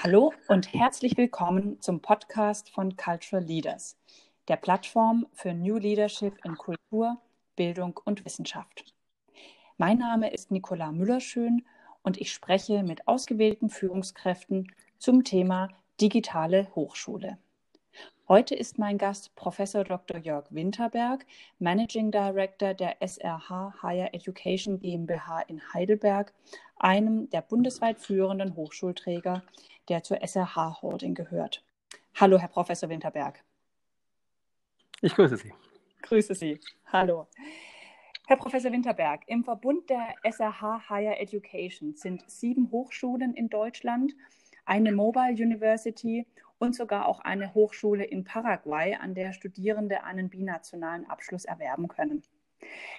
Hallo und herzlich willkommen zum Podcast von Cultural Leaders, der Plattform für New Leadership in Kultur, Bildung und Wissenschaft. Mein Name ist Nicola Müllerschön und ich spreche mit ausgewählten Führungskräften zum Thema digitale Hochschule. Heute ist mein Gast Professor Dr. Jörg Winterberg, Managing Director der SRH Higher Education GmbH in Heidelberg, einem der bundesweit führenden Hochschulträger der zur SRH Holding gehört. Hallo, Herr Professor Winterberg. Ich grüße Sie. Grüße Sie. Hallo. Herr Professor Winterberg, im Verbund der SRH Higher Education sind sieben Hochschulen in Deutschland, eine Mobile University und sogar auch eine Hochschule in Paraguay, an der Studierende einen binationalen Abschluss erwerben können.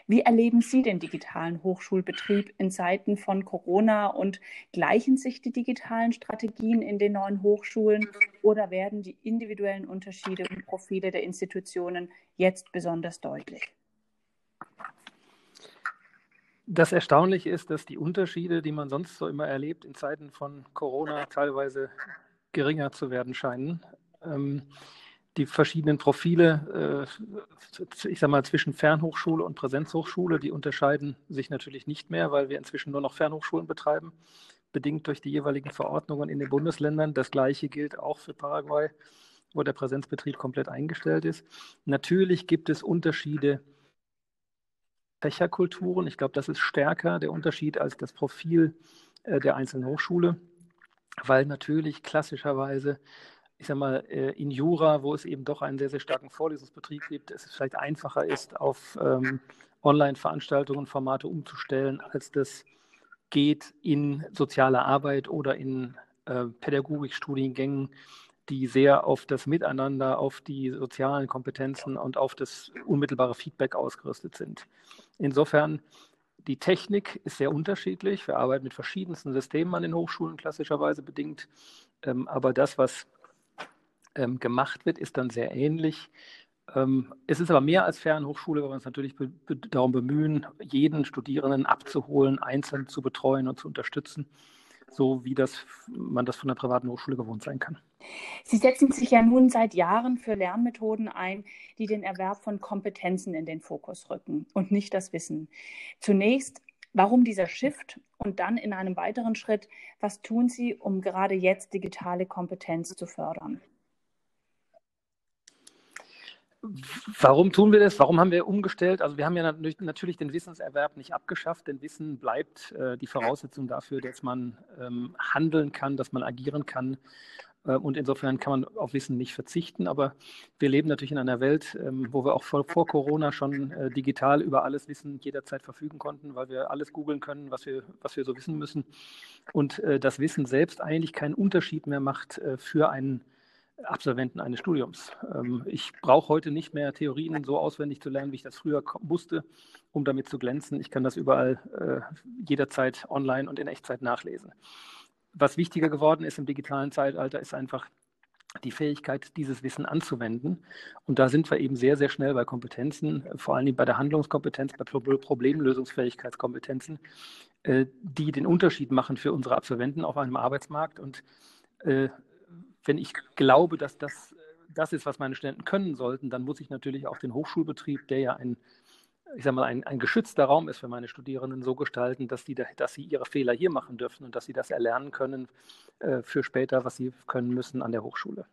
Wie erleben Sie den digitalen Hochschulbetrieb in Zeiten von Corona und gleichen sich die digitalen Strategien in den neuen Hochschulen oder werden die individuellen Unterschiede und Profile der Institutionen jetzt besonders deutlich? Das Erstaunliche ist, dass die Unterschiede, die man sonst so immer erlebt, in Zeiten von Corona teilweise geringer zu werden scheinen. Ähm, die verschiedenen Profile, äh, ich sage mal, zwischen Fernhochschule und Präsenzhochschule, die unterscheiden sich natürlich nicht mehr, weil wir inzwischen nur noch Fernhochschulen betreiben, bedingt durch die jeweiligen Verordnungen in den Bundesländern. Das Gleiche gilt auch für Paraguay, wo der Präsenzbetrieb komplett eingestellt ist. Natürlich gibt es Unterschiede Fächerkulturen. Ich glaube, das ist stärker der Unterschied als das Profil äh, der einzelnen Hochschule, weil natürlich klassischerweise ich sag mal, äh, in Jura, wo es eben doch einen sehr, sehr starken Vorlesungsbetrieb gibt, es vielleicht einfacher ist, auf ähm, Online-Veranstaltungen, Formate umzustellen, als das geht in sozialer Arbeit oder in äh, Pädagogikstudiengängen, die sehr auf das Miteinander, auf die sozialen Kompetenzen und auf das unmittelbare Feedback ausgerüstet sind. Insofern, die Technik ist sehr unterschiedlich. Wir arbeiten mit verschiedensten Systemen an den Hochschulen, klassischerweise bedingt. Ähm, aber das, was ähm, gemacht wird, ist dann sehr ähnlich. Ähm, es ist aber mehr als Fernhochschule, weil wir uns natürlich be be darum bemühen, jeden Studierenden abzuholen, einzeln zu betreuen und zu unterstützen, so wie das, man das von der privaten Hochschule gewohnt sein kann. Sie setzen sich ja nun seit Jahren für Lernmethoden ein, die den Erwerb von Kompetenzen in den Fokus rücken und nicht das Wissen. Zunächst, warum dieser Shift und dann in einem weiteren Schritt, was tun Sie, um gerade jetzt digitale Kompetenz zu fördern? Warum tun wir das? Warum haben wir umgestellt? Also wir haben ja natürlich den Wissenserwerb nicht abgeschafft, denn Wissen bleibt äh, die Voraussetzung dafür, dass man ähm, handeln kann, dass man agieren kann. Äh, und insofern kann man auf Wissen nicht verzichten. Aber wir leben natürlich in einer Welt, ähm, wo wir auch vor, vor Corona schon äh, digital über alles Wissen jederzeit verfügen konnten, weil wir alles googeln können, was wir, was wir so wissen müssen. Und äh, das Wissen selbst eigentlich keinen Unterschied mehr macht äh, für einen Absolventen eines Studiums. Ähm, ich brauche heute nicht mehr Theorien so auswendig zu lernen, wie ich das früher musste, um damit zu glänzen. Ich kann das überall äh, jederzeit online und in Echtzeit nachlesen. Was wichtiger geworden ist im digitalen Zeitalter, ist einfach die Fähigkeit, dieses Wissen anzuwenden. Und da sind wir eben sehr, sehr schnell bei Kompetenzen, vor allem bei der Handlungskompetenz, bei Problemlösungsfähigkeitskompetenzen, äh, die den Unterschied machen für unsere Absolventen auf einem Arbeitsmarkt. Und äh, wenn ich glaube, dass das das ist, was meine Studenten können sollten, dann muss ich natürlich auch den Hochschulbetrieb, der ja ein, ich sag mal, ein, ein geschützter Raum ist für meine Studierenden, so gestalten, dass, die, dass sie ihre Fehler hier machen dürfen und dass sie das erlernen können äh, für später, was sie können müssen an der Hochschule.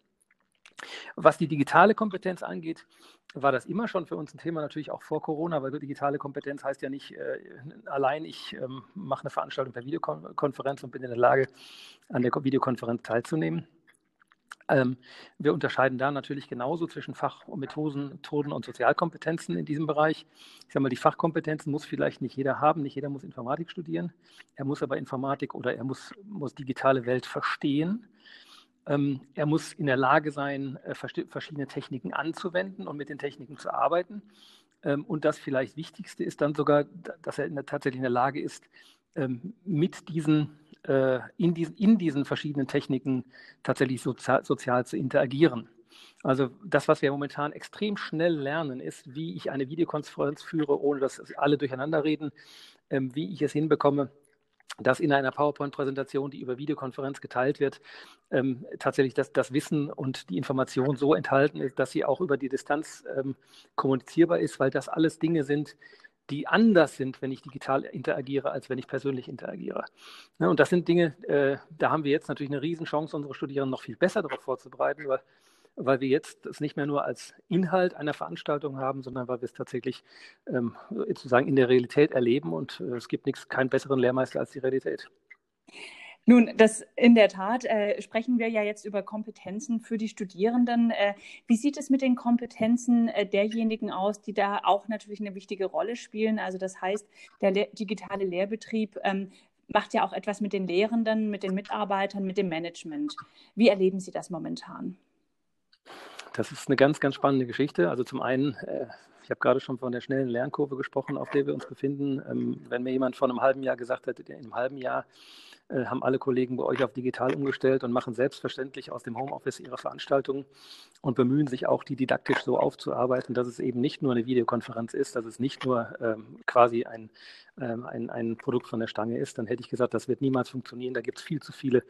Was die digitale Kompetenz angeht, war das immer schon für uns ein Thema, natürlich auch vor Corona, weil digitale Kompetenz heißt ja nicht äh, allein, ich ähm, mache eine Veranstaltung per Videokonferenz und bin in der Lage, an der Videokonferenz teilzunehmen. Ähm, wir unterscheiden da natürlich genauso zwischen Fach- und Methoden, Methoden und Sozialkompetenzen in diesem Bereich. Ich sage mal, die Fachkompetenzen muss vielleicht nicht jeder haben, nicht jeder muss Informatik studieren. Er muss aber Informatik oder er muss, muss digitale Welt verstehen. Ähm, er muss in der Lage sein, äh, verschiedene Techniken anzuwenden und mit den Techniken zu arbeiten. Ähm, und das vielleicht Wichtigste ist dann sogar, dass er in der, tatsächlich in der Lage ist, ähm, mit diesen äh, in, diesen, in diesen verschiedenen Techniken tatsächlich sozial, sozial zu interagieren. Also das, was wir momentan extrem schnell lernen, ist, wie ich eine Videokonferenz führe, ohne dass alle durcheinander reden, ähm, wie ich es hinbekomme, dass in einer PowerPoint-Präsentation, die über Videokonferenz geteilt wird, ähm, tatsächlich das, das, Wissen und die Information so enthalten ist, dass sie auch über die Distanz ähm, kommunizierbar ist, weil das alles Dinge sind, die anders sind, wenn ich digital interagiere, als wenn ich persönlich interagiere. Ne, und das sind Dinge, äh, da haben wir jetzt natürlich eine Riesenchance, unsere Studierenden noch viel besser darauf vorzubereiten, weil, weil wir jetzt es nicht mehr nur als Inhalt einer Veranstaltung haben, sondern weil wir es tatsächlich ähm, sozusagen in der Realität erleben und äh, es gibt nichts, keinen besseren Lehrmeister als die Realität. Nun, das in der Tat äh, sprechen wir ja jetzt über Kompetenzen für die Studierenden. Äh, wie sieht es mit den Kompetenzen äh, derjenigen aus, die da auch natürlich eine wichtige Rolle spielen? Also das heißt, der Le digitale Lehrbetrieb ähm, macht ja auch etwas mit den Lehrenden, mit den Mitarbeitern, mit dem Management. Wie erleben Sie das momentan? Das ist eine ganz, ganz spannende Geschichte. Also zum einen äh, ich habe gerade schon von der schnellen Lernkurve gesprochen, auf der wir uns befinden. Ähm, wenn mir jemand vor einem halben Jahr gesagt hätte, in einem halben Jahr äh, haben alle Kollegen bei euch auf digital umgestellt und machen selbstverständlich aus dem Homeoffice ihre Veranstaltungen und bemühen sich auch, die didaktisch so aufzuarbeiten, dass es eben nicht nur eine Videokonferenz ist, dass es nicht nur ähm, quasi ein, ähm, ein, ein Produkt von der Stange ist, dann hätte ich gesagt, das wird niemals funktionieren. Da gibt es viel zu viele,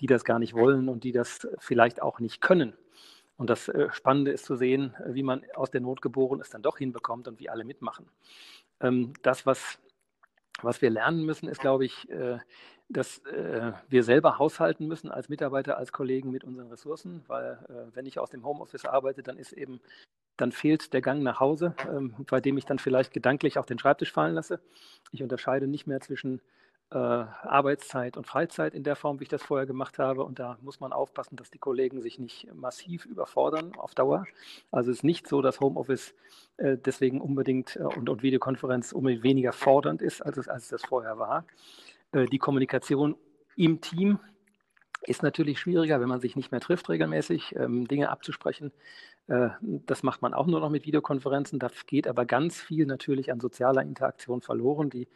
die das gar nicht wollen und die das vielleicht auch nicht können. Und das äh, Spannende ist zu sehen, wie man aus der Not geboren ist, dann doch hinbekommt und wie alle mitmachen. Ähm, das, was, was wir lernen müssen, ist, glaube ich, äh, dass äh, wir selber haushalten müssen als Mitarbeiter, als Kollegen mit unseren Ressourcen, weil wenn ich aus dem Homeoffice arbeite, dann ist eben, dann fehlt der Gang nach Hause, ähm, bei dem ich dann vielleicht gedanklich auf den Schreibtisch fallen lasse. Ich unterscheide nicht mehr zwischen äh, Arbeitszeit und Freizeit in der Form, wie ich das vorher gemacht habe. Und da muss man aufpassen, dass die Kollegen sich nicht massiv überfordern auf Dauer. Also es ist nicht so, dass Homeoffice äh, deswegen unbedingt äh, und, und, Videokonferenz unbedingt weniger fordernd ist, als es, als es das vorher war. Äh, die Kommunikation im Team ist natürlich schwieriger, wenn man sich nicht mehr trifft regelmäßig, ähm, Dinge abzusprechen. Äh, das macht man auch nur noch mit Videokonferenzen. Da geht aber ganz viel natürlich an sozialer Interaktion verloren, die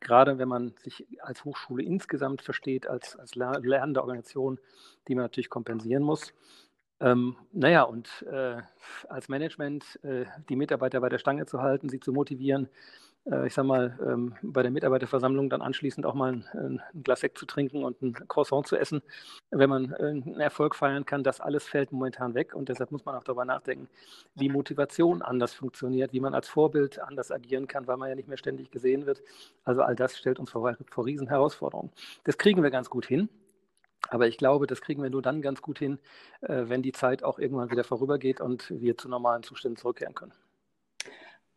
gerade wenn man sich als Hochschule insgesamt versteht, als, als lernende Organisation, die man natürlich kompensieren muss. Ähm, naja, und äh, als Management äh, die Mitarbeiter bei der Stange zu halten, sie zu motivieren, ich sag mal, ähm, bei der Mitarbeiterversammlung dann anschließend auch mal ein, ein, Glas Sekt zu trinken und ein Croissant zu essen, wenn man äh, einen Erfolg feiern kann, das alles fällt momentan weg und deshalb muss man auch darüber nachdenken, wie Motivation anders funktioniert, wie man als Vorbild anders agieren kann, weil man ja nicht mehr ständig gesehen wird. Also all das stellt uns vor, vor riesen Herausforderungen. Das kriegen wir ganz gut hin. Aber ich glaube, das kriegen wir nur dann ganz gut hin, äh, wenn die Zeit auch irgendwann wieder vorübergeht und wir zu normalen Zuständen zurückkehren können.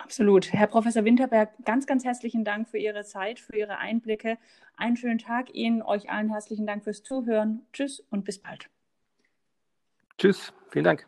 Absolut. Herr Professor Winterberg, ganz, ganz herzlichen Dank für Ihre Zeit, für Ihre Einblicke. Einen schönen Tag Ihnen, euch allen herzlichen Dank fürs Zuhören. Tschüss und bis bald. Tschüss, vielen Dank.